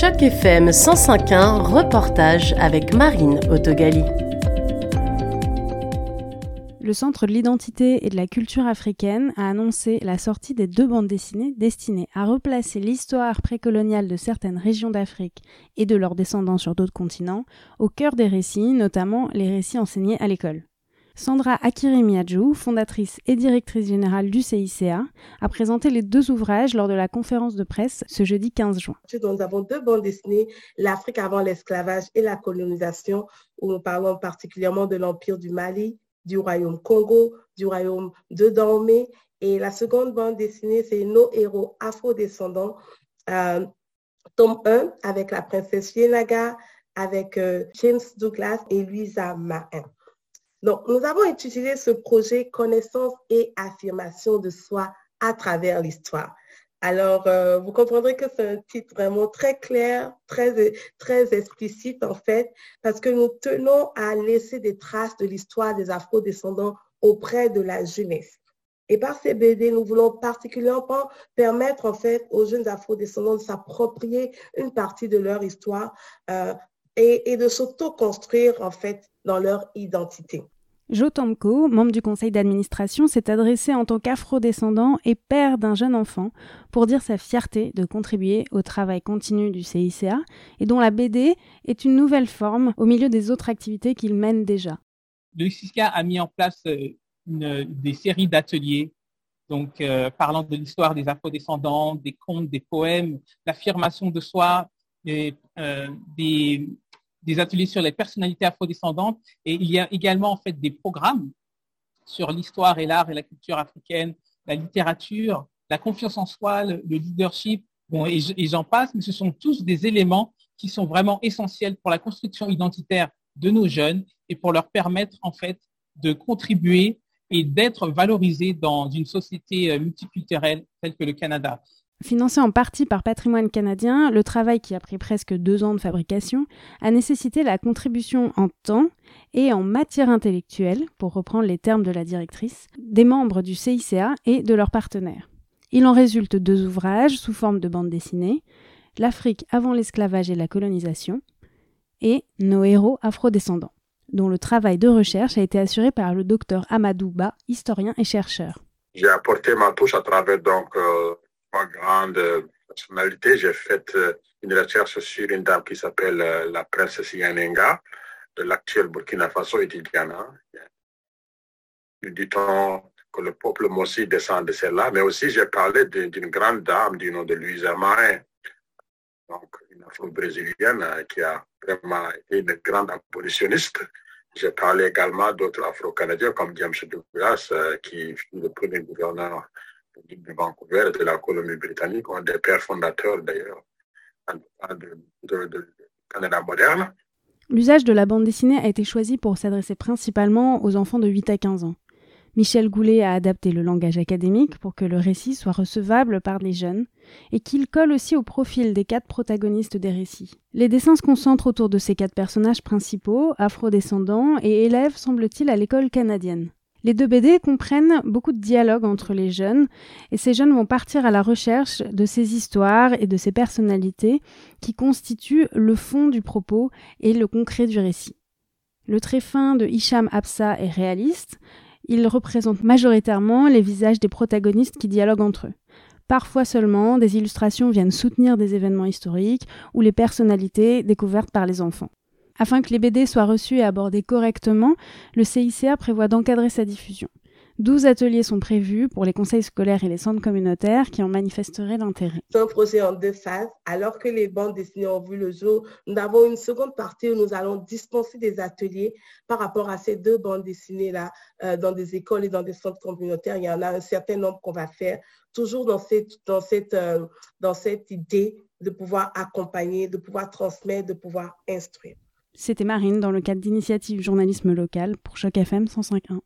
Choc FM 105.1, reportage avec Marine Autogali. Le Centre de l'identité et de la culture africaine a annoncé la sortie des deux bandes dessinées destinées à replacer l'histoire précoloniale de certaines régions d'Afrique et de leurs descendants sur d'autres continents au cœur des récits, notamment les récits enseignés à l'école. Sandra Akirimiadjou, fondatrice et directrice générale du CICA, a présenté les deux ouvrages lors de la conférence de presse ce jeudi 15 juin. Nous avons deux bandes dessinées, L'Afrique avant l'esclavage et la colonisation, où nous parlons particulièrement de l'Empire du Mali, du Royaume Congo, du Royaume de Dahomey. Et la seconde bande dessinée, c'est Nos héros afro-descendants, euh, tome 1, avec la princesse Yenaga, avec euh, James Douglas et Louisa Mahin. Donc, nous avons utilisé ce projet connaissance et affirmation de soi à travers l'histoire. Alors, euh, vous comprendrez que c'est un titre vraiment très clair, très, explicite en fait, parce que nous tenons à laisser des traces de l'histoire des afro-descendants auprès de la jeunesse. Et par ces BD, nous voulons particulièrement permettre en fait aux jeunes afro-descendants de s'approprier une partie de leur histoire euh, et, de s'auto-construire en fait dans leur identité. Jo Tomko, membre du conseil d'administration, s'est adressé en tant qu'afro-descendant et père d'un jeune enfant pour dire sa fierté de contribuer au travail continu du CICA et dont la BD est une nouvelle forme au milieu des autres activités qu'il mène déjà. Le CICA a mis en place euh, des séries d'ateliers donc euh, parlant de l'histoire des afro-descendants, des contes, des poèmes, l'affirmation de soi, des, euh, des, des ateliers sur les personnalités afrodescendantes et il y a également en fait des programmes sur l'histoire et l'art et la culture africaine, la littérature, la confiance en soi, le, leadership, bon, et, j'en passe, mais ce sont tous des éléments qui sont vraiment essentiels pour la construction identitaire de nos jeunes et pour leur permettre en fait de contribuer et d'être valorisés dans une société euh, multiculturelle telle que le Canada. Financé en partie par Patrimoine canadien, le travail qui a pris presque deux ans de fabrication a nécessité la contribution en temps et en matière intellectuelle, pour reprendre les termes de la directrice, des membres du CICA et de leurs partenaires. Il en résulte deux ouvrages sous forme de bande dessinée, L'Afrique avant l'esclavage et la colonisation et Nos héros afrodescendants, dont le travail de recherche a été assuré par le docteur Amadou Ba, historien et chercheur. J'ai apporté ma touche à travers donc euh, ma grande personnalité, j'ai fait euh, une recherche sur une dame qui s'appelle euh, la princesse Yanenga de l'actuel Burkina Faso et du Ghana. Dit-on que le peuple aussi descend de celle-là, mais aussi j'ai parlé d'une grande dame du nom de Louisa Marin, donc une afro-brésilienne euh, qui a vraiment été une grande abolitionniste. J'ai parlé également d'autres afro-canadiens comme James Douglas, qui fut le premier gouverneur de Vancouver et de la colonie britannique, un des pères fondateurs d'ailleurs de, Canada moderne. L'usage de la bande dessinée a été choisi pour s'adresser principalement aux enfants de 8 à 15 ans. Michel Goulet a adapté le langage académique pour que le récit soit recevable par les jeunes et qu'il colle aussi au profil des quatre protagonistes des récits. Les dessins se concentrent autour de ces quatre personnages principaux, afro-descendants et élèves, semble-t-il, à l'école canadienne. Les deux BD comprennent beaucoup de dialogues entre les jeunes et ces jeunes vont partir à la recherche de ces histoires et de ces personnalités qui constituent le fond du propos et le concret du récit. Le trait fin de Hicham Absa est réaliste. Il représente majoritairement les visages des protagonistes qui dialoguent entre eux. Parfois seulement, des illustrations viennent soutenir des événements historiques ou les personnalités découvertes par les enfants. Afin que les BD soient reçus et abordés correctement, le CICA prévoit d'encadrer sa diffusion. 12 ateliers sont prévus pour les conseils scolaires et les centres communautaires qui en manifesteraient l'intérêt. C'est un projet en deux phases. Alors que les bandes dessinées ont vu le jour, nous avons une seconde partie où nous allons dispenser des ateliers par rapport à ces deux bandes dessinées-là euh, dans des écoles et dans des centres communautaires. Il y en a un certain nombre qu'on va faire, toujours dans cette, dans cette, euh, dans cette idée de pouvoir accompagner, de pouvoir transmettre, de pouvoir instruire. C'était Marine dans le cadre d'initiative journalisme local pour Choc FM 105.1.